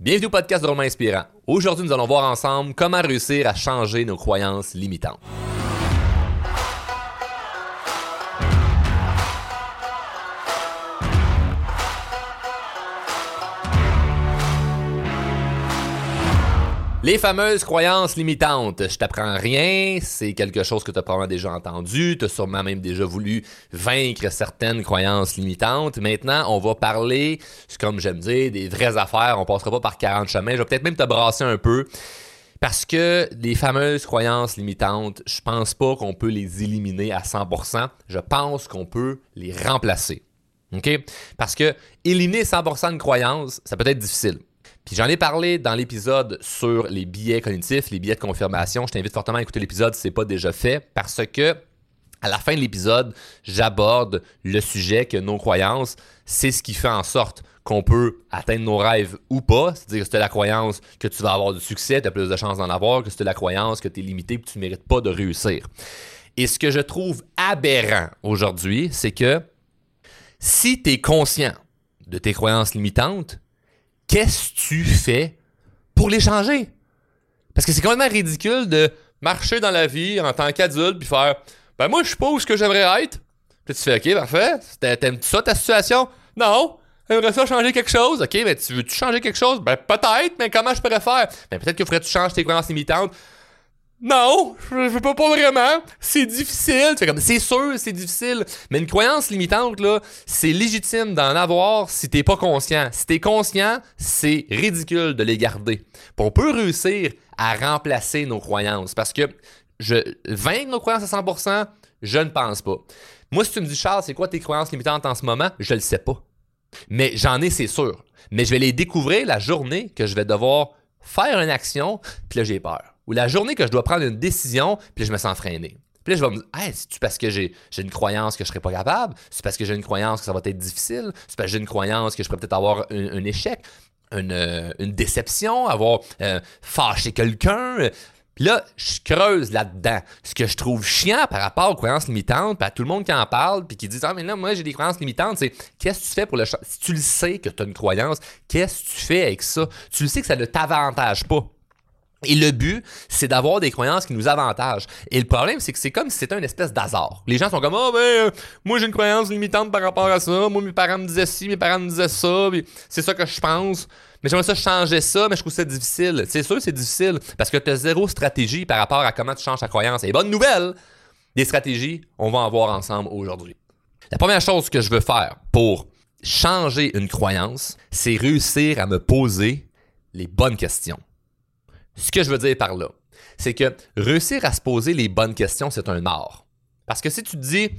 Bienvenue au podcast de Romain Inspirant. Aujourd'hui, nous allons voir ensemble comment réussir à changer nos croyances limitantes. Les fameuses croyances limitantes. Je t'apprends rien, c'est quelque chose que tu as probablement déjà entendu, tu as sûrement même déjà voulu vaincre certaines croyances limitantes. Maintenant, on va parler, comme j'aime dire, des vraies affaires, on passera pas par 40 chemins, je vais peut-être même te brasser un peu. Parce que les fameuses croyances limitantes, je pense pas qu'on peut les éliminer à 100%, je pense qu'on peut les remplacer. OK? Parce que éliminer 100% de croyances, ça peut être difficile. Puis j'en ai parlé dans l'épisode sur les billets cognitifs, les billets de confirmation. Je t'invite fortement à écouter l'épisode si ce n'est pas déjà fait parce que à la fin de l'épisode, j'aborde le sujet que nos croyances, c'est ce qui fait en sorte qu'on peut atteindre nos rêves ou pas. C'est-à-dire que c'est la croyance que tu vas avoir du succès, tu as plus de chances d'en avoir, que c'est la croyance que tu es limité et que tu ne mérites pas de réussir. Et ce que je trouve aberrant aujourd'hui, c'est que si tu es conscient de tes croyances limitantes, qu'est-ce que tu fais pour les changer? Parce que c'est même ridicule de marcher dans la vie en tant qu'adulte puis faire Ben moi, je suis pas où ce que j'aimerais être. Puis tu fais OK, parfait. T'aimes ça ta situation? Non. J'aimerais ça changer quelque chose? OK, mais tu veux-tu changer quelque chose? Ben peut-être, mais comment je pourrais faire? Ben peut-être que faudrait-tu changer tes croyances limitantes. Non, je veux pas, pas vraiment. C'est difficile. comme, c'est sûr, c'est difficile. Mais une croyance limitante, là, c'est légitime d'en avoir si t'es pas conscient. Si t'es conscient, c'est ridicule de les garder. on peut réussir à remplacer nos croyances. Parce que je vaincre nos croyances à 100%, je ne pense pas. Moi, si tu me dis, Charles, c'est quoi tes croyances limitantes en ce moment? Je le sais pas. Mais j'en ai, c'est sûr. Mais je vais les découvrir la journée que je vais devoir faire une action, puis là, j'ai peur ou la journée que je dois prendre une décision, puis je me sens freiné. Puis là, je vais me dire, c'est-tu parce que j'ai, une croyance que je serai pas capable? C'est parce que j'ai une croyance que ça va être difficile? C'est parce que j'ai une croyance que je pourrais peut-être avoir un, échec? Euh, une, déception? Avoir euh, fâché quelqu'un? Puis là, je creuse là-dedans. Ce que je trouve chiant par rapport aux croyances limitantes, puis à tout le monde qui en parle, puis qui dit Ah, mais là, moi, j'ai des croyances limitantes, c'est qu'est-ce que tu fais pour le Si tu le sais que tu as une croyance, qu'est-ce que tu fais avec ça? Tu le sais que ça ne t'avantage pas. Et le but, c'est d'avoir des croyances qui nous avantagent. Et le problème, c'est que c'est comme si c'était une espèce d'hasard. Les gens sont comme, oh, ben, euh, moi, j'ai une croyance limitante par rapport à ça. Moi, mes parents me disaient ci, mes parents me disaient ça. C'est ça que je pense. Mais j'aimerais ça changer ça, mais je trouve ça difficile. C'est sûr, c'est difficile parce que tu as zéro stratégie par rapport à comment tu changes ta croyance. Et bonne nouvelle, des stratégies, on va en voir ensemble aujourd'hui. La première chose que je veux faire pour changer une croyance, c'est réussir à me poser les bonnes questions. Ce que je veux dire par là, c'est que réussir à se poser les bonnes questions, c'est un art. Parce que si tu te dis,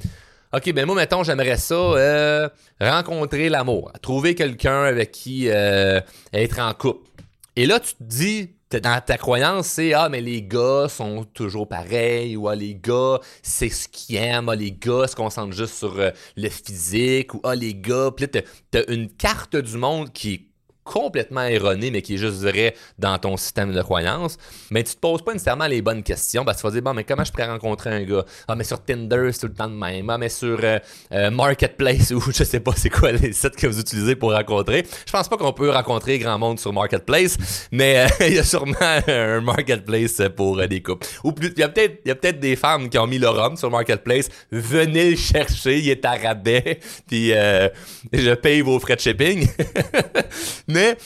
OK, ben moi, mettons, j'aimerais ça euh, rencontrer l'amour, trouver quelqu'un avec qui euh, être en couple. Et là, tu te dis, dans ta croyance, c'est Ah, mais les gars sont toujours pareils, ou Ah, les gars, c'est ce qu'ils aiment, Ah, les gars se concentrent juste sur euh, le physique, ou Ah, les gars. Puis là, t'as une carte du monde qui est complètement erroné, mais qui est juste vrai dans ton système de croyance, mais tu te poses pas nécessairement les bonnes questions parce que tu vas dire, bon, mais comment je pourrais rencontrer un gars? Ah, mais sur Tinder, c'est tout le temps de même. Ah, mais sur euh, euh, Marketplace ou je sais pas c'est quoi les sites que vous utilisez pour rencontrer. Je pense pas qu'on peut rencontrer grand monde sur Marketplace, mais euh, il y a sûrement un Marketplace pour des couples. Ou plus, il y a peut-être peut des femmes qui ont mis leur homme sur Marketplace. Venez le chercher, il est à rabais, puis je paye vos frais de shipping. Mais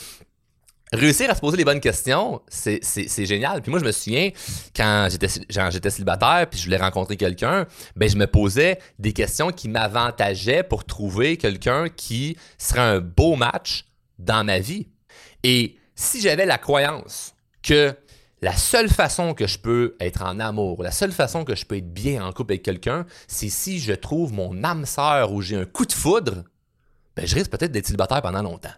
réussir à se poser les bonnes questions, c'est génial. Puis moi, je me souviens, quand j'étais célibataire, puis je voulais rencontrer quelqu'un, ben je me posais des questions qui m'avantageaient pour trouver quelqu'un qui serait un beau match dans ma vie. Et si j'avais la croyance que la seule façon que je peux être en amour, la seule façon que je peux être bien en couple avec quelqu'un, c'est si je trouve mon âme sœur ou j'ai un coup de foudre, ben je risque peut-être d'être célibataire pendant longtemps.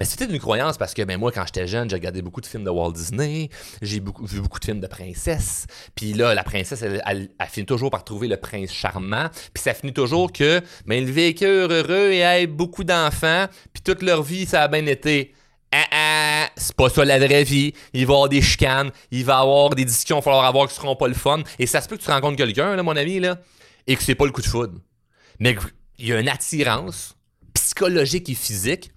Mais c'était une croyance parce que ben, moi, quand j'étais jeune, j'ai regardé beaucoup de films de Walt Disney, j'ai vu beaucoup de films de princesses. Puis là, la princesse, elle, finit toujours par trouver le prince charmant. Puis ça finit toujours que ben, ils vécurent heureux et aient beaucoup d'enfants. Puis toute leur vie, ça a bien été. Ah, ah, c'est pas ça la vraie vie. Il va y avoir des chicanes, il va y avoir des discussions, il va falloir avoir qui seront pas le fun. Et ça se peut que tu rencontres quelqu'un, là, mon ami, là, et que c'est pas le coup de foudre. Mais il y a une attirance psychologique et physique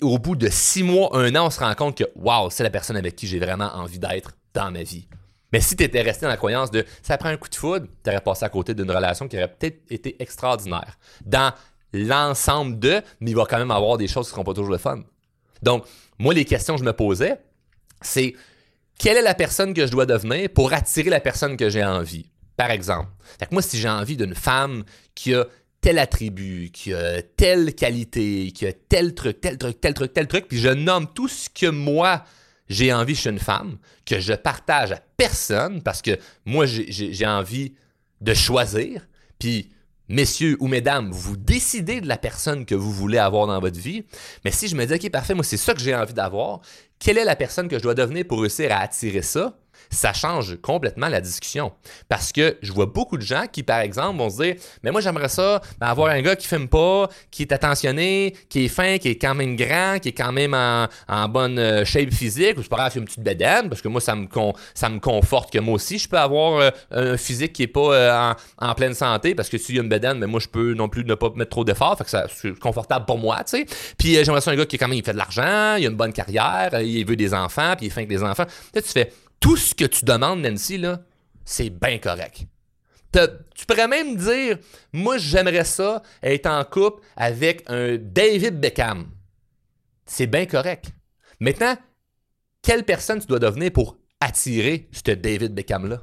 Au bout de six mois, un an, on se rend compte que, waouh, c'est la personne avec qui j'ai vraiment envie d'être dans ma vie. Mais si tu étais resté dans la croyance de ça prend un coup de foudre, tu aurais passé à côté d'une relation qui aurait peut-être été extraordinaire. Dans l'ensemble de, mais il va quand même avoir des choses qui ne seront pas toujours le fun. Donc, moi, les questions que je me posais, c'est quelle est la personne que je dois devenir pour attirer la personne que j'ai envie? Par exemple. Fait que moi, si j'ai envie d'une femme qui a tel attribut, qui a telle qualité, qui a tel truc, tel truc, tel truc, tel truc, puis je nomme tout ce que moi, j'ai envie chez une femme, que je partage à personne, parce que moi, j'ai envie de choisir, puis messieurs ou mesdames, vous décidez de la personne que vous voulez avoir dans votre vie. Mais si je me dis, OK, parfait, moi, c'est ça que j'ai envie d'avoir, quelle est la personne que je dois devenir pour réussir à attirer ça? Ça change complètement la discussion. Parce que je vois beaucoup de gens qui, par exemple, vont se dire Mais moi, j'aimerais ça, ben, avoir un gars qui fume pas, qui est attentionné, qui est fin, qui est quand même grand, qui est quand même en, bonne euh, shape physique, ou c'est pas grave, une petite bedaine, parce que moi, ça me, ça me conforte que moi aussi, je peux avoir euh, un physique qui est pas euh, en, pleine santé, parce que s'il y a une bedaine, mais moi, je peux non plus ne pas mettre trop d'efforts, fait que ça, c'est confortable pour moi, tu sais. Puis j'aimerais ça un gars qui, quand même, fait de l'argent, il a une bonne carrière, il veut des enfants, puis il est fin avec des enfants. Là, tu fais tout ce que tu demandes, Nancy, c'est bien correct. Tu pourrais même dire, moi, j'aimerais ça être en couple avec un David Beckham. C'est bien correct. Maintenant, quelle personne tu dois devenir pour attirer ce David Beckham-là?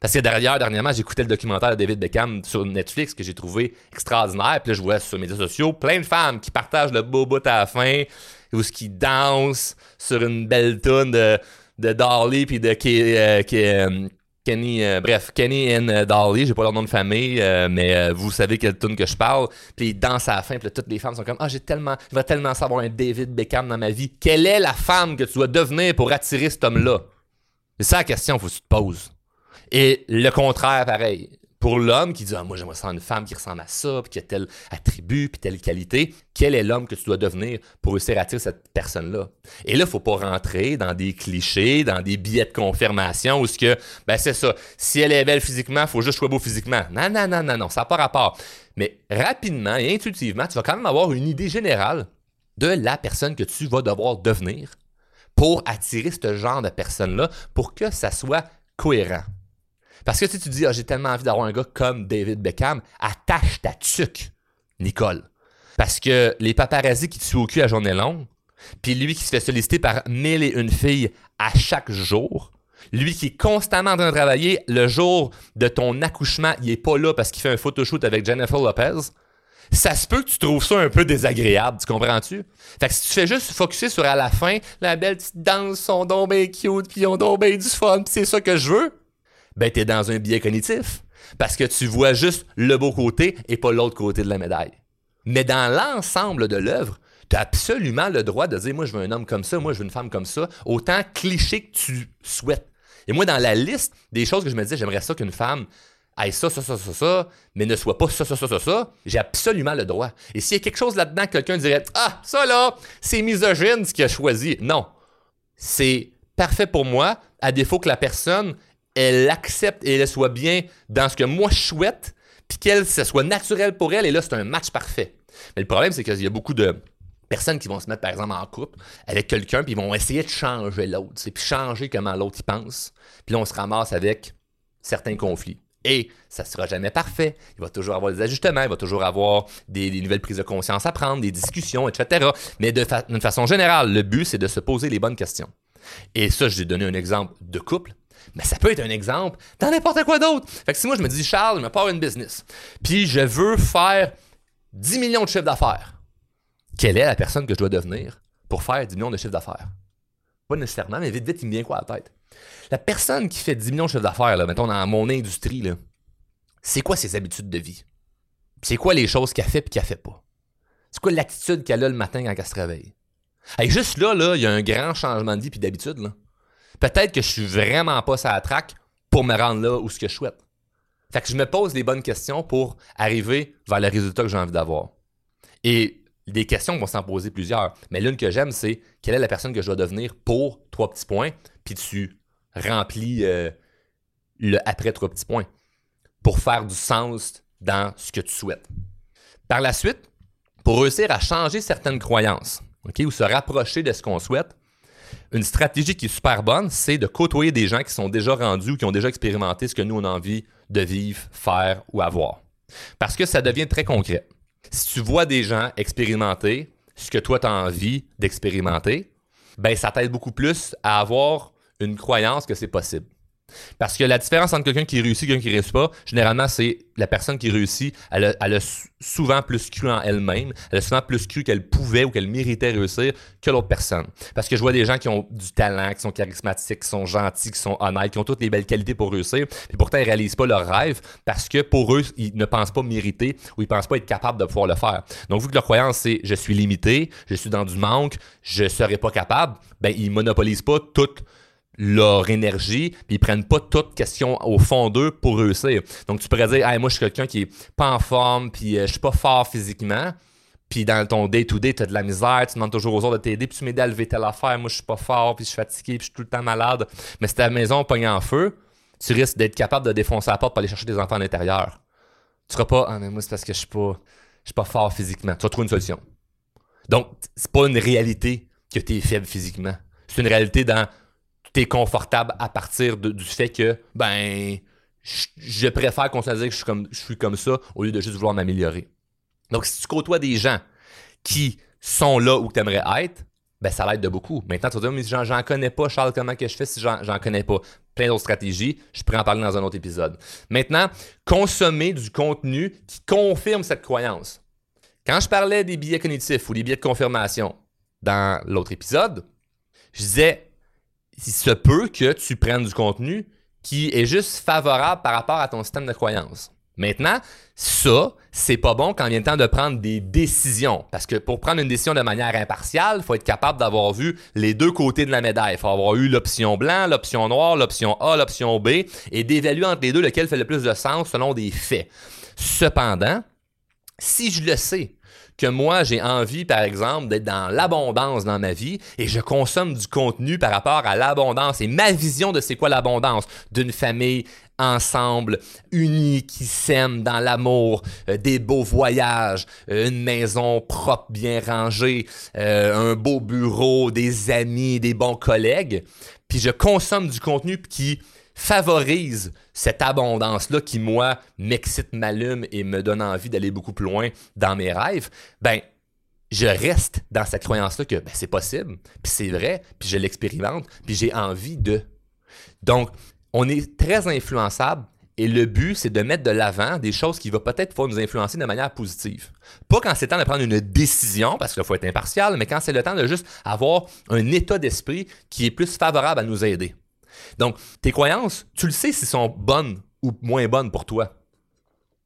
Parce que derrière, dernièrement, j'écoutais le documentaire de David Beckham sur Netflix que j'ai trouvé extraordinaire. Puis là, je vois sur les médias sociaux plein de femmes qui partagent le beau bout à la fin, ou ce qui dansent sur une belle tonne de, de Dolly puis de euh, euh, Kenny, euh, bref, Kenny and Dolly, j'ai pas leur nom de famille, mais vous savez quelle tune que je parle. Puis ils dansent à la fin, puis toutes les femmes sont comme ah j'ai tellement, je vais tellement savoir un David Beckham dans ma vie. Quelle est la femme que tu dois devenir pour attirer cet homme-là C'est ça la question, faut que tu te poses. Et le contraire, pareil pour l'homme qui dit ah, moi j'aimerais ça une femme qui ressemble à ça puis qui a tel attribut puis telle qualité quel est l'homme que tu dois devenir pour réussir à attirer cette personne là et là faut pas rentrer dans des clichés dans des billets de confirmation où ce que ben c'est ça. Si elle est belle physiquement faut juste soit beau physiquement. Non non non non non ça n'a pas rapport. Mais rapidement et intuitivement tu vas quand même avoir une idée générale de la personne que tu vas devoir devenir pour attirer ce genre de personne là pour que ça soit cohérent parce que si tu dis, ah, j'ai tellement envie d'avoir un gars comme David Beckham, attache ta tuque, Nicole. Parce que les paparazzis qui te suent au cul à journée longue, puis lui qui se fait solliciter par mille et une filles à chaque jour, lui qui est constamment en train de travailler, le jour de ton accouchement, il est pas là parce qu'il fait un photoshoot avec Jennifer Lopez. Ça se peut que tu trouves ça un peu désagréable, tu comprends-tu? Fait que si tu fais juste focuser sur à la fin, la belle petite danse, son don bien cute, puis ils ont donc bien du fun, c'est ça que je veux, ben tu es dans un biais cognitif. Parce que tu vois juste le beau côté et pas l'autre côté de la médaille. Mais dans l'ensemble de l'œuvre, tu as absolument le droit de dire moi je veux un homme comme ça, moi je veux une femme comme ça, autant cliché que tu souhaites. Et moi, dans la liste des choses que je me disais, j'aimerais ça qu'une femme aille ça, ça, ça, ça, ça, mais ne soit pas ça, ça, ça, ça, ça, j'ai absolument le droit. Et s'il y a quelque chose là-dedans que quelqu'un dirait Ah, ça là, c'est misogyne ce qu'il a choisi. Non. C'est parfait pour moi, à défaut que la personne elle accepte et elle soit bien dans ce que moi je souhaite, puis qu'elle, ce soit naturel pour elle, et là, c'est un match parfait. Mais le problème, c'est qu'il y a beaucoup de personnes qui vont se mettre, par exemple, en couple avec quelqu'un, puis vont essayer de changer l'autre, puis changer comment l'autre y pense. Puis là, on se ramasse avec certains conflits. Et ça ne sera jamais parfait. Il va toujours avoir des ajustements, il va toujours avoir des, nouvelles prises de conscience à prendre, des discussions, etc. Mais d'une façon générale, le but, c'est de se poser les bonnes questions. Et ça, je vais donné un exemple de couple. Mais ça peut être un exemple dans n'importe quoi d'autre. Fait que si moi je me dis, Charles, je me pars une business, puis je veux faire 10 millions de chiffres d'affaires, quelle est la personne que je dois devenir pour faire 10 millions de chiffres d'affaires? Pas nécessairement, mais vite, vite, il me vient quoi à la tête? La personne qui fait 10 millions de chiffres d'affaires, là, mettons dans mon industrie, là, c'est quoi ses habitudes de vie? C'est quoi les choses qu'elle fait et qu'elle fait pas? C'est quoi l'attitude qu'elle a le matin quand elle se réveille? Et juste là, là, il y a un grand changement de vie puis d'habitude. Là peut-être que je suis vraiment pas sur la track pour me rendre là où ce que je souhaite. Fait que je me pose les bonnes questions pour arriver vers le résultat que j'ai envie d'avoir. Et des questions vont s'en poser plusieurs. Mais l'une que j'aime, c'est quelle est la personne que je dois devenir pour trois petits points, puis tu remplis euh, le après trois petits points pour faire du sens dans ce que tu souhaites. Par la suite, pour réussir à changer certaines croyances, ou se rapprocher de ce qu'on souhaite, une stratégie qui est super bonne, c'est de côtoyer des gens qui sont déjà rendus ou qui ont déjà expérimenté ce que nous, on a envie de vivre, faire ou avoir. Parce que ça devient très concret. Si tu vois des gens expérimenter ce que toi, tu as envie d'expérimenter, ben ça t'aide beaucoup plus à avoir une croyance que c'est possible. Parce que la différence entre quelqu'un qui réussit et quelqu'un qui ne réussit pas, généralement, c'est la personne qui réussit, elle a, souvent plus cru en elle-même, elle a souvent plus cru qu'elle pouvait ou qu'elle méritait réussir que l'autre personne. Parce que je vois des gens qui ont du talent, qui sont charismatiques, qui sont gentils, qui sont honnêtes, qui ont toutes les belles qualités pour réussir, et pourtant ils réalisent pas leur rêve parce que pour eux, ils ne pensent pas mériter ou ils pensent pas être capables de pouvoir le faire. Donc, vu que leur croyance, c'est je suis limité, je suis dans du manque, je serai pas capable, ben, ils monopolisent pas toute leur énergie, puis ils prennent pas toute question au fond d'eux pour réussir. Donc tu pourrais dire, hey, moi je suis quelqu'un qui est pas en forme, puis euh, je suis pas fort physiquement. Puis dans ton day-to-day, tu as de la misère, tu demandes toujours aux autres de t'aider, puis tu m'aides à lever telle affaire, moi je suis pas fort, puis je suis fatigué, puis je suis tout le temps malade. Mais si ta maison pogne en feu, tu risques d'être capable de défoncer la porte pour aller chercher des enfants à l'intérieur. Tu seras pas, ah mais moi c'est parce que je suis pas, je suis pas fort physiquement. Tu vas trouver une solution. Donc, c'est pas une réalité que tu es faible physiquement. C'est une réalité dans tu es confortable à partir du fait que, ben, je, préfère qu'on se dise que je suis, comme, je suis comme ça au lieu de juste vouloir m'améliorer. Donc, si tu côtoies des gens qui sont là où tu aimerais être, ben, ça l'aide de beaucoup. Maintenant, tu vas dire, mais j'en, j'en connais pas, Charles, comment que je fais si j'en, j'en connais pas? Plein d'autres stratégies, je pourrais en parler dans un autre épisode. Maintenant, consommer du contenu qui confirme cette croyance. Quand je parlais des billets cognitifs ou des billets de confirmation dans l'autre épisode, je disais, il se peut que tu prennes du contenu qui est juste favorable par rapport à ton système de croyance. Maintenant, ça, c'est pas bon quand vient le temps de prendre des décisions. Parce que pour prendre une décision de manière impartiale, il faut être capable d'avoir vu les deux côtés de la médaille. Il faut avoir eu l'option blanc, l'option noire, l'option A, l'option B, et d'évaluer entre les deux lequel fait le plus de sens selon des faits. Cependant, si je le sais, que moi, j'ai envie, par exemple, d'être dans l'abondance dans ma vie et je consomme du contenu par rapport à l'abondance et ma vision de c'est quoi l'abondance? D'une famille ensemble, unis, qui s'aiment dans l'amour, euh, des beaux voyages, euh, une maison propre, bien rangée, euh, un beau bureau, des amis, des bons collègues. Puis je consomme du contenu qui favorise cette abondance-là qui, moi, m'excite, m'allume et me donne envie d'aller beaucoup plus loin dans mes rêves, ben, je reste dans cette croyance-là que ben, c'est possible, puis c'est vrai, puis je l'expérimente, puis j'ai envie de. Donc, on est très influençable et le but, c'est de mettre de l'avant des choses qui vont peut-être pouvoir nous influencer de manière positive. Pas quand c'est le temps de prendre une décision, parce qu'il faut être impartial, mais quand c'est le temps de juste avoir un état d'esprit qui est plus favorable à nous aider. Donc, tes croyances, tu le sais si sont bonnes ou moins bonnes pour toi.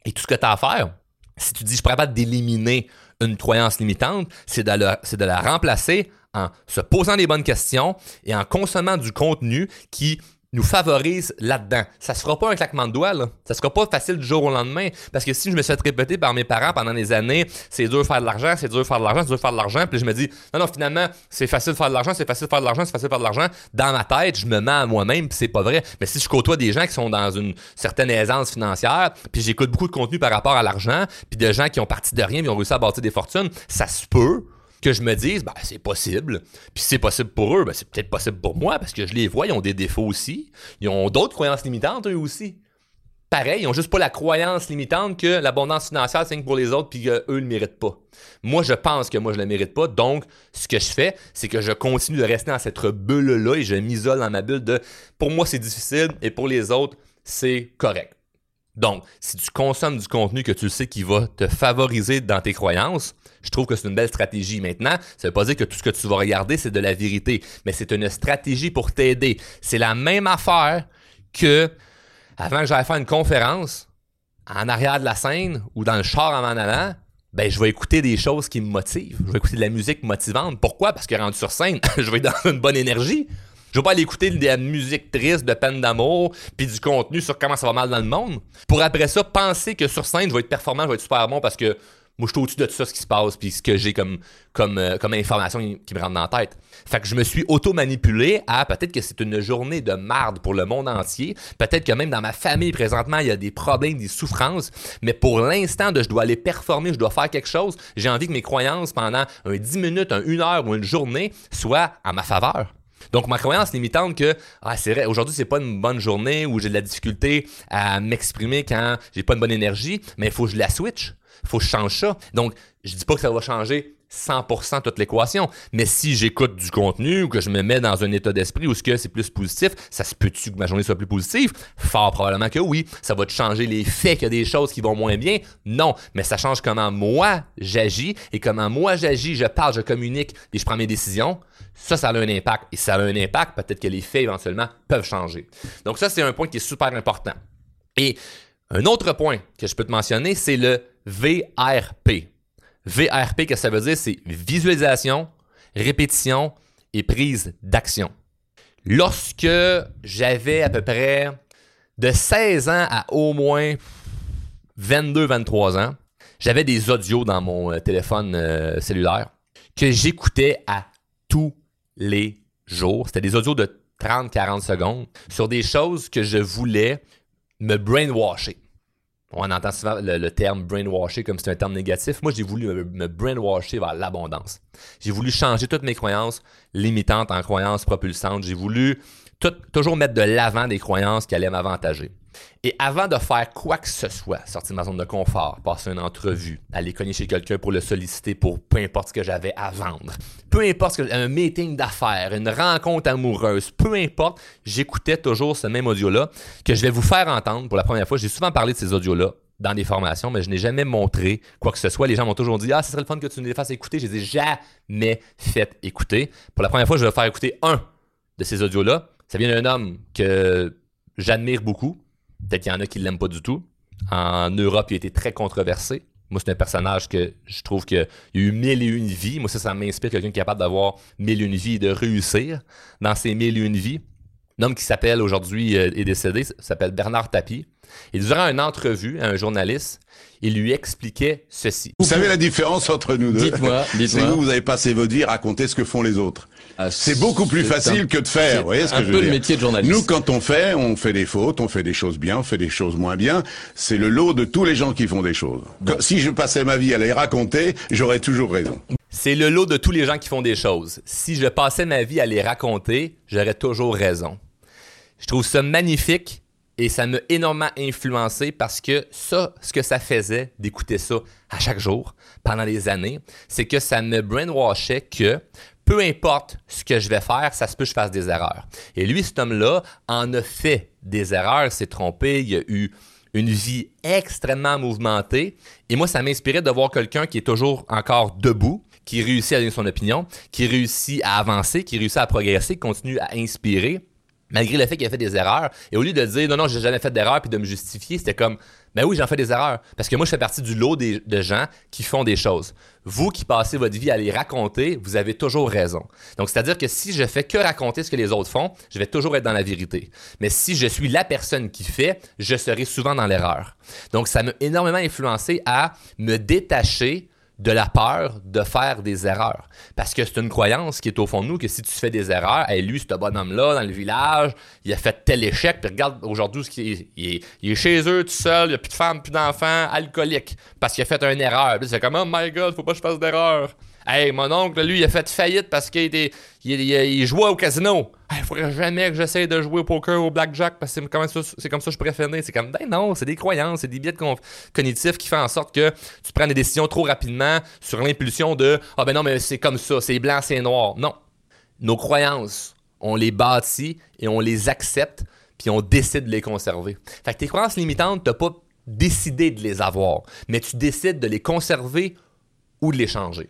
Et tout ce que tu as à faire, si tu dis je suis capable d'éliminer une croyance limitante, c'est de la remplacer en se posant les bonnes questions et en consommant du contenu qui nous favorise là-dedans. Ça sera pas un claquement de doigts, là. Ça sera pas facile du jour au lendemain. Parce que si je me suis fait répéter par mes parents pendant des années, c'est dur de faire de l'argent, c'est dur de faire de l'argent, c'est dur de faire de l'argent, puis je me dis, non, non, finalement, c'est facile de faire de l'argent, c'est facile de faire de l'argent, c'est facile de faire de l'argent. Dans ma tête, je me mets à moi-même, puis c'est pas vrai. Mais si je côtoie des gens qui sont dans une certaine aisance financière, puis j'écoute beaucoup de contenu par rapport à l'argent, puis de gens qui ont parti de rien, puis ont réussi à bâtir des fortunes, ça se peut que je me dise, ben, c'est possible. Puis c'est possible pour eux, ben, c'est peut-être possible pour moi parce que je les vois, ils ont des défauts aussi. Ils ont d'autres croyances limitantes, eux aussi. Pareil, ils ont juste pas la croyance limitante que l'abondance financière, c'est pour les autres puis qu'eux ne le méritent pas. Moi, je pense que moi, je ne le mérite pas. Donc, ce que je fais, c'est que je continue de rester dans cette bulle-là et je m'isole dans ma bulle de pour moi, c'est difficile et pour les autres, c'est correct. Donc, si tu consommes du contenu que tu sais qui va te favoriser dans tes croyances, je trouve que c'est une belle stratégie. Maintenant, ça ne veut pas dire que tout ce que tu vas regarder, c'est de la vérité, mais c'est une stratégie pour t'aider. C'est la même affaire que avant que j'aille faire une conférence, en arrière de la scène ou dans le char en m'en allant, ben, je vais écouter des choses qui me motivent. Je vais écouter de la musique motivante. Pourquoi? Parce que rendu sur scène, je vais être dans une bonne énergie. Je vais pas aller écouter de la musique triste, de peine d'amour, puis du contenu sur comment ça va mal dans le monde. Pour après ça, penser que sur scène, je vais être performant, je vais être super bon parce que Moi, je suis au-dessus de tout ça, ce qui se passe, puis ce que j'ai comme, comme, euh, comme information qui me rentre dans la tête. Fait que je me suis auto-manipulé à peut-être que c'est une journée de marde pour le monde entier. Peut-être que même dans ma famille, présentement, il y a des problèmes, des souffrances. Mais pour l'instant, je dois aller performer, je dois faire quelque chose, j'ai envie que mes croyances pendant un 10 minutes, un 1 heure ou une journée soient à ma faveur. Donc, ma croyance limitante que, ah, c'est vrai, aujourd'hui, c'est pas une bonne journée où j'ai de la difficulté à m'exprimer quand j'ai pas une bonne énergie, mais il faut que je la switch. Faut que je change ça. Donc, je dis pas que ça va changer 100% toute l'équation. Mais si j'écoute du contenu ou que je me mets dans un état d'esprit où ce que c'est plus positif, ça se peut-tu que ma journée soit plus positive? Fort probablement que oui. Ça va te changer les faits qu'il y a des choses qui vont moins bien? Non. Mais ça change comment moi j'agis et comment moi j'agis, je parle, je communique et je prends mes décisions. Ça, ça a un impact. Et ça a un impact, peut-être que les faits éventuellement peuvent changer. Donc ça, c'est un point qui est super important. Et un autre point que je peux te mentionner, c'est le VRP. VRP, qu'est-ce que ça veut dire? C'est visualisation, répétition et prise d'action. Lorsque j'avais à peu près de 16 ans à au moins 22-23 ans, j'avais des audios dans mon euh, téléphone euh, cellulaire que j'écoutais à tous les jours. C'était des audios de 30-40 secondes sur des choses que je voulais me brainwasher. On entend souvent le, terme brainwasher comme c'est un terme négatif. Moi, j'ai voulu me, brainwasher vers l'abondance. J'ai voulu changer toutes mes croyances limitantes en croyances propulsantes. J'ai voulu toujours mettre de l'avant des croyances qui allaient m'avantager. Et avant de faire quoi que ce soit, sortir de ma zone de confort, passer une entrevue, aller cogner chez quelqu'un pour le solliciter pour peu importe ce que j'avais à vendre, peu importe ce que, un meeting d'affaires, une rencontre amoureuse, peu importe, j'écoutais toujours ce même audio-là que je vais vous faire entendre pour la première fois. J'ai souvent parlé de ces audios-là dans des formations, mais je n'ai jamais montré quoi que ce soit. Les gens m'ont toujours dit Ah, ce serait le fun que tu nous les fasses écouter. Je les ai jamais fait écouter. Pour la première fois, je vais faire écouter un de ces audios-là. Ça vient d'un homme que j'admire beaucoup, Peut-être qu'il y en a qui ne l'aiment pas du tout. En Europe, il a été très controversé. Moi, c'est un personnage que je trouve qu'il y a eu mille et une vies. Moi, ça, ça m'inspire quelqu'un qui est capable d'avoir mille et une vies et de réussir dans ces mille et une vies. Un homme qui s'appelle aujourd'hui euh, est décédé, s'appelle Bernard Tapie. Et durant une entrevue à un journaliste, il lui expliquait ceci. Vous savez la différence entre nous deux? Dites-moi, dites-moi. C'est que vous, vous avez passé votre vie à raconter ce que font les autres. Ah, c'est beaucoup plus facile que de faire. Vous voyez ce que je veux peu le métier de journaliste. Nous, quand on fait, on fait des fautes, on fait des choses bien, on fait des choses moins bien. C'est le lot de tous les gens qui font des choses. Si je passais ma vie à les raconter, j'aurais toujours raison. C'est le lot de tous les gens qui font des choses. Si je passais ma vie à les raconter, j'aurais toujours raison. Je trouve ça magnifique et ça m'a énormément influencé parce que ça, ce que ça faisait d'écouter ça à chaque jour pendant des années, c'est que ça me brainwashait que peu importe ce que je vais faire, ça se peut que je fasse des erreurs. Et lui, cet homme-là, en a fait des erreurs, s'est trompé, il a eu une vie extrêmement mouvementée. Et moi, ça m'inspirait de voir quelqu'un qui est toujours encore debout, qui réussit à donner son opinion, qui réussit à avancer, qui réussit à progresser, qui continue à inspirer malgré le fait qu'il a fait des erreurs. Et au lieu de dire non, non, j'ai jamais fait d'erreur puis de me justifier, c'était comme ben oui, j'en fais des erreurs. Parce que moi, je fais partie du lot de gens qui font des choses. Vous qui passez votre vie à les raconter, vous avez toujours raison. Donc, c'est-à-dire que si je fais que raconter ce que les autres font, je vais toujours être dans la vérité. Mais si je suis la personne qui fait, je serai souvent dans l'erreur. Donc, ça m'a énormément influencé à me détacher de la peur de faire des erreurs. Parce que c'est une croyance qui est au fond de nous que si tu fais des erreurs, hey, lui, ce bonhomme-là, dans le village, il a fait tel échec, puis regarde aujourd'hui, il, est, il est chez eux tout seul, il n'y a plus de femmes, plus d'enfants, alcoolique, parce qu'il a fait une erreur. Puis c'est comme, oh my god, faut pas que je fasse d'erreur. Hey, mon oncle, lui, il a fait faillite parce qu'il était, il, jouait au casino. Il faudrait jamais que j'essaie de jouer au poker ou au blackjack parce que c'est comme, ça, comme ça que je préfère. C'est comme, ben non, c'est des croyances, c'est des biais cognitifs qui font en sorte que tu prends des décisions trop rapidement sur l'impulsion de, ah ben non, mais c'est comme ça, c'est blanc, c'est noir. Non. Nos croyances, on les bâtit et on les accepte, puis on décide de les conserver. Fait que tes croyances limitantes, t'as pas décidé de les avoir, mais tu décides de les conserver ou de les changer.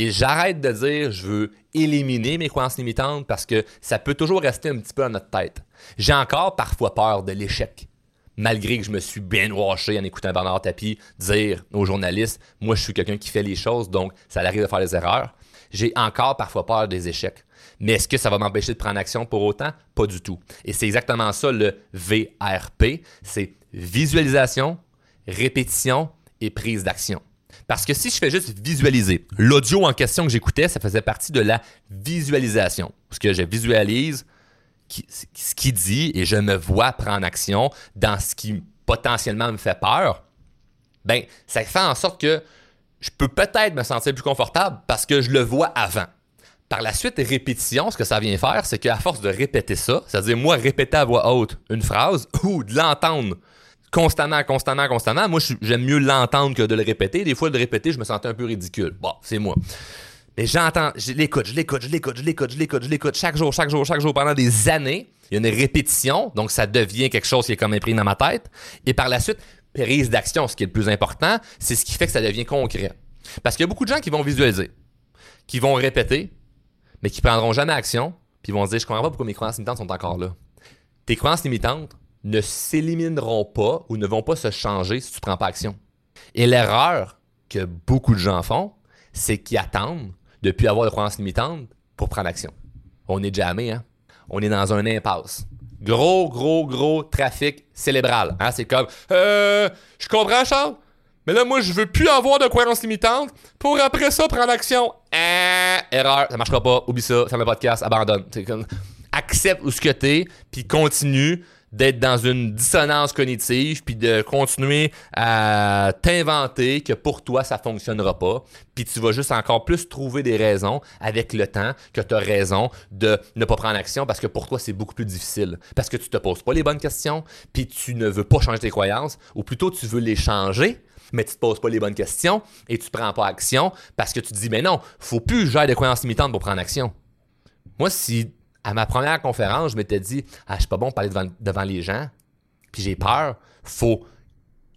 Et j'arrête de dire je veux éliminer mes croyances limitantes parce que ça peut toujours rester un petit peu dans notre tête. J'ai encore parfois peur de l'échec. Malgré que je me suis bien washé en écoutant Bernard Tapie dire aux journalistes Moi, je suis quelqu'un qui fait les choses, donc ça arrive de faire des erreurs. J'ai encore parfois peur des échecs. Mais est-ce que ça va m'empêcher de prendre action pour autant? Pas du tout. Et c'est exactement ça le VRP c'est visualisation, répétition et prise d'action. Parce que si je fais juste visualiser, l'audio en question que j'écoutais, ça faisait partie de la visualisation. Parce que je visualise ce qu'il dit et je me vois prendre action dans ce qui potentiellement me fait peur. Ben, ça fait en sorte que je peux peut-être me sentir plus confortable parce que je le vois avant. Par la suite, répétition, ce que ça vient faire, c'est qu'à force de répéter ça, c'est-à-dire moi répéter à voix haute une phrase ou de l'entendre constamment, constamment, constamment, moi j'aime mieux l'entendre que de le répéter. Des fois, de le répéter, je me sentais un peu ridicule. Bon, c'est moi. Mais j'entends, je l'écoute, je l'écoute, je l'écoute, je l'écoute, je l'écoute, je l'écoute chaque jour, chaque jour, chaque jour pendant des années. Il y a une répétition, donc ça devient quelque chose qui est comme imprimé dans ma tête. Et par la suite, prise d'action, ce qui est le plus important, c'est ce qui fait que ça devient concret. Parce qu'il y a beaucoup de gens qui vont visualiser, qui vont répéter, mais qui prendront jamais action, puis vont se dire Je comprends pas pourquoi mes croyances limitantes sont encore là. Tes croyances limitantes ne s'élimineront pas ou ne vont pas se changer si tu prends pas action. Et l'erreur que beaucoup de gens font, c'est qu'ils attendent depuis avoir des croyances limitantes pour prendre action. On est jamais, hein? On est dans un impasse. Gros, gros, gros trafic cérébral. Hein? C'est comme euh, Je comprends, Charles, mais là, moi, je veux plus avoir de croyances limitantes pour après ça prendre action. Euh, erreur, ça marchera pas. Oublie ça, ferme le podcast, abandonne. Accepte où ce que puis continue d'être dans une dissonance cognitive, puis de continuer à t'inventer que pour toi, ça fonctionnera pas, puis tu vas juste encore plus trouver des raisons avec le temps que tu as raison de ne pas prendre action parce que pour toi, c'est beaucoup plus difficile. Parce que tu te poses pas les bonnes questions, puis tu ne veux pas changer tes croyances, ou plutôt tu veux les changer, mais tu te poses pas les bonnes questions et tu prends pas action parce que tu te dis, mais non, faut plus gérer des croyances limitantes pour prendre action. Moi, si à ma première conférence, je m'étais dit, ah, je suis pas bon pour parler devant, devant les gens, puis j'ai peur, faut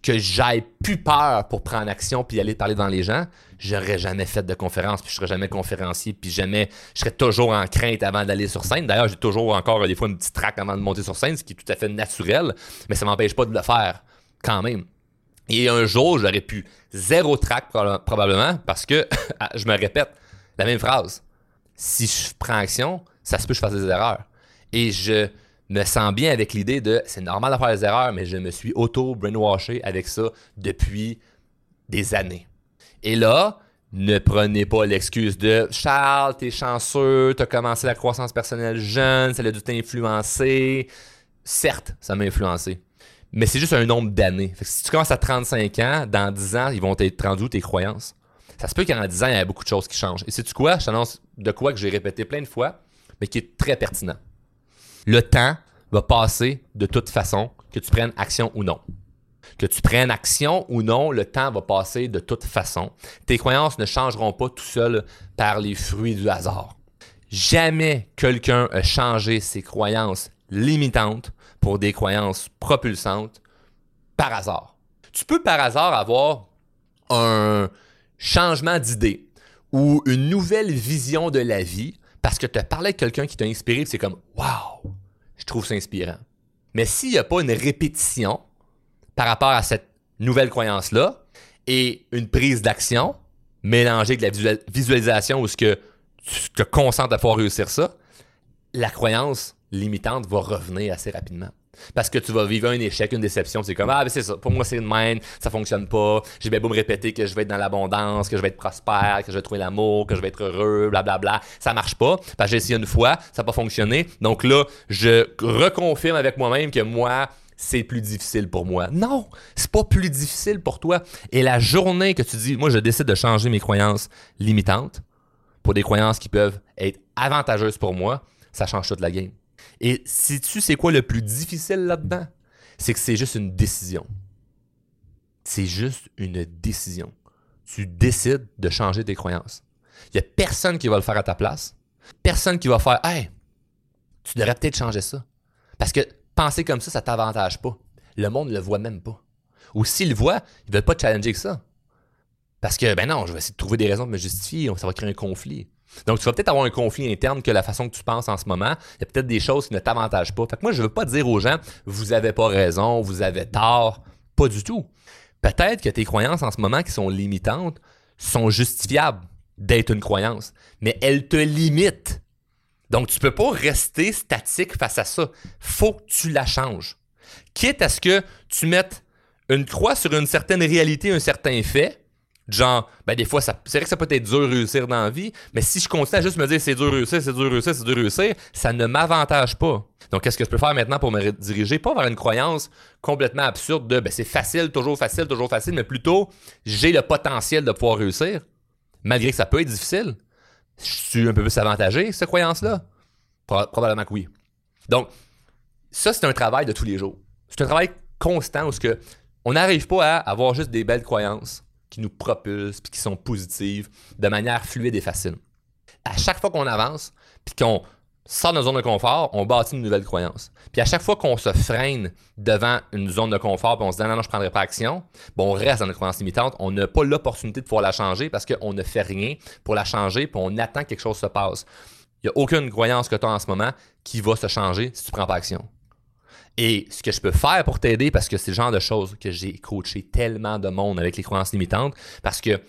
que j'aille plus peur pour prendre action puis aller parler devant les gens, j'aurais jamais fait de conférence, puis je serais jamais conférencier, puis jamais, je serais toujours en crainte avant d'aller sur scène. D'ailleurs, j'ai toujours encore des fois une petite traque avant de monter sur scène, ce qui est tout à fait naturel, mais ça m'empêche pas de le faire quand même. Et un jour, j'aurais pu zéro track probablement parce que je me répète la même phrase. Si je prends action, ça se peut que je fasse des erreurs. Et je me sens bien avec l'idée de c'est normal de faire des erreurs, mais je me suis auto-brainwashé avec ça depuis des années. Et là, ne prenez pas l'excuse de Charles, t'es chanceux, t'as commencé la croissance personnelle jeune, ça a dû t'influencer. Certes, ça m'a influencé mais c'est juste un nombre d'années. Si tu commences à 35 ans, dans 10 ans, ils vont être rendus tes croyances? Ça se peut qu'en 10 ans, il y a beaucoup de choses qui changent. Et sais-tu quoi? Je t'annonce de quoi que j'ai répété plein de fois, mais qui est très pertinent. Le temps va passer de toute façon, que tu prennes action ou non. Que tu prennes action ou non, le temps va passer de toute façon. Tes croyances ne changeront pas tout seul par les fruits du hasard. Jamais quelqu'un a changé ses croyances limitantes pour des croyances propulsantes par hasard. Tu peux par hasard avoir un changement d'idée ou une nouvelle vision de la vie parce que tu as parlé avec quelqu'un qui t'a inspiré, c'est comme Waouh, je trouve ça inspirant. Mais s'il n'y a pas une répétition par rapport à cette nouvelle croyance-là et une prise d'action mélangée avec la visualisation ou ce que tu te concentres à pouvoir réussir ça, la croyance limitante va revenir assez rapidement. Parce que tu vas vivre un échec, une déception. C'est comme, ah, ben c'est ça. Pour moi, c'est une main, ça fonctionne pas. J'ai bien beau me répéter que je vais être dans l'abondance, que je vais être prospère, que je vais trouver l'amour, que je vais être heureux, blablabla. Ça marche pas. Parce que j'ai essayé une fois, ça n'a pas fonctionné. Donc là, je reconfirme avec moi-même que moi, c'est plus difficile pour moi. Non, c'est pas plus difficile pour toi. Et la journée que tu dis, moi, je décide de changer mes croyances limitantes pour des croyances qui peuvent être avantageuses pour moi, ça change toute la game. Et si tu sais quoi le plus difficile là-dedans? C'est que c'est juste une décision. C'est juste une décision. Tu décides de changer tes croyances. Il n'y a personne qui va le faire à ta place. Personne qui va faire Hey, tu devrais peut-être changer ça. Parce que penser comme ça, ça ne t'avantage pas. Le monde ne le voit même pas. Ou s'il le voit, il ne veut pas te challenger que ça. Parce que, ben non, je vais essayer de trouver des raisons de me justifier, ça va créer un conflit. Donc, tu vas peut-être avoir un conflit interne que la façon que tu penses en ce moment. Il y a peut-être des choses qui ne t'avantagent pas. Fait que moi, je ne veux pas dire aux gens, vous n'avez pas raison, vous avez tort. Pas du tout. Peut-être que tes croyances en ce moment qui sont limitantes sont justifiables d'être une croyance, mais elles te limitent. Donc, tu ne peux pas rester statique face à ça. Faut que tu la changes. Quitte à ce que tu mettes une croix sur une certaine réalité, un certain fait, genre, ben des fois, c'est vrai que ça peut être dur de réussir dans la vie, mais si je continue à juste me dire c'est dur de réussir, c'est dur de réussir, c'est dur de réussir, ça ne m'avantage pas. Donc, qu'est-ce que je peux faire maintenant pour me diriger? Pas vers une croyance complètement absurde de ben, c'est facile, toujours facile, toujours facile, mais plutôt j'ai le potentiel de pouvoir réussir, malgré que ça peut être difficile. Je suis un peu plus avantagé, cette croyance-là? Probablement que oui. Donc, ça, c'est un travail de tous les jours. C'est un travail constant où que on n'arrive pas à avoir juste des belles croyances qui nous propulsent puis qui sont positives de manière fluide et facile. À chaque fois qu'on avance puis qu'on sort de notre zone de confort, on bâtit une nouvelle croyance. Puis à chaque fois qu'on se freine devant une zone de confort, puis on se dit non, non, je ne prendrai pas action, bon, on reste dans notre croyance limitante, on n'a pas l'opportunité de pouvoir la changer parce qu'on ne fait rien pour la changer, puis on attend que quelque chose se passe. Il n'y a aucune croyance que tu as en ce moment qui va se changer si tu ne prends pas action. Et ce que je peux faire pour t'aider, parce que c'est le genre de choses que j'ai coaché tellement de monde avec les croyances limitantes, parce que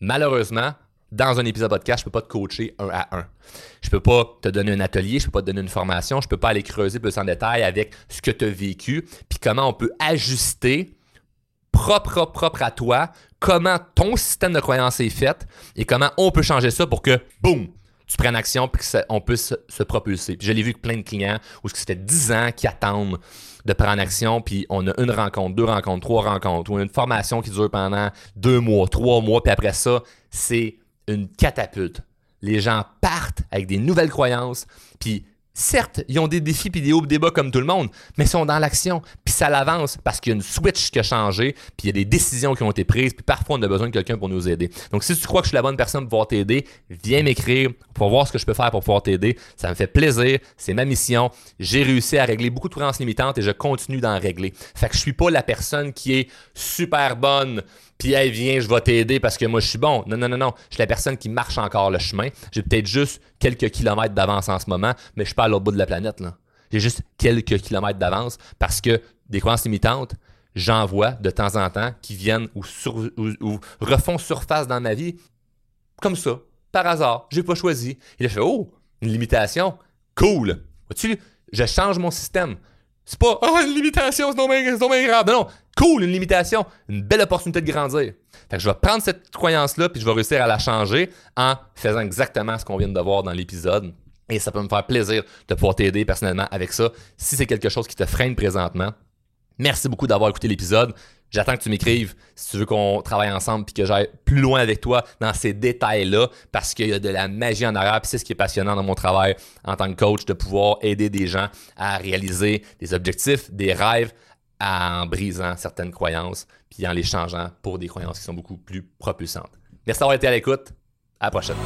malheureusement, dans un épisode podcast, je peux pas te coacher un à un. Je peux pas te donner un atelier, je peux pas te donner une formation, je peux pas aller creuser plus en détail avec ce que tu as vécu, puis comment on peut ajuster propre, propre à toi, comment ton système de croyance est fait et comment on peut changer ça pour que, boum, tu prennes action puis qu'on puisse se, propulser. Puis je l'ai vu avec plein de clients où c'était 10 ans qui attendent de prendre action, puis on a une rencontre, deux rencontres, trois rencontres, ou une formation qui dure pendant deux mois, trois mois, puis après ça, c'est une catapulte. Les gens partent avec des nouvelles croyances, puis Certes, ils ont des défis et des hauts débats comme tout le monde, mais ils sont dans l'action, puis ça l'avance parce qu'il y a une switch qui a changé, puis il y a des décisions qui ont été prises, puis parfois on a besoin de quelqu'un pour nous aider. Donc si tu crois que je suis la bonne personne pour pouvoir t'aider, viens m'écrire pour voir ce que je peux faire pour pouvoir t'aider. Ça me fait plaisir, c'est ma mission. J'ai réussi à régler beaucoup de croyances limitantes et je continue d'en régler. Fait que je suis pas la personne qui est super bonne puis elle vient, je vais t'aider parce que moi je suis bon. Non, non, non, non. Je suis la personne qui marche encore le chemin. J'ai peut-être juste quelques kilomètres d'avance en ce moment, mais je suis pas à l'autre bout de la planète. là. J'ai juste quelques kilomètres d'avance parce que des croyances limitantes, j'en vois de temps en temps qui viennent ou, refont surface dans ma vie comme ça, par hasard. J'ai pas choisi. Là, je fais Oh, une limitation. Cool. Vois-tu, je change mon système. C'est pas oh, une limitation, c'est non grave. Non, cool, une limitation, une belle opportunité de grandir. Fait que je vais prendre cette croyance-là, puis je vais réussir à la changer en faisant exactement ce qu'on vient de voir dans l'épisode. Et ça peut me faire plaisir de pouvoir t'aider personnellement avec ça. Si c'est quelque chose qui te freine présentement, merci beaucoup d'avoir écouté l'épisode. J'attends que tu m'écrives si tu veux qu'on travaille ensemble puis que j'aille plus loin avec toi dans ces détails-là parce qu'il y a de la magie en arrière. Puis c'est ce qui est passionnant dans mon travail en tant que coach de pouvoir aider des gens à réaliser des objectifs, des rêves en brisant certaines croyances puis en les changeant pour des croyances qui sont beaucoup plus propulsantes. Merci d'avoir été à l'écoute. À la prochaine.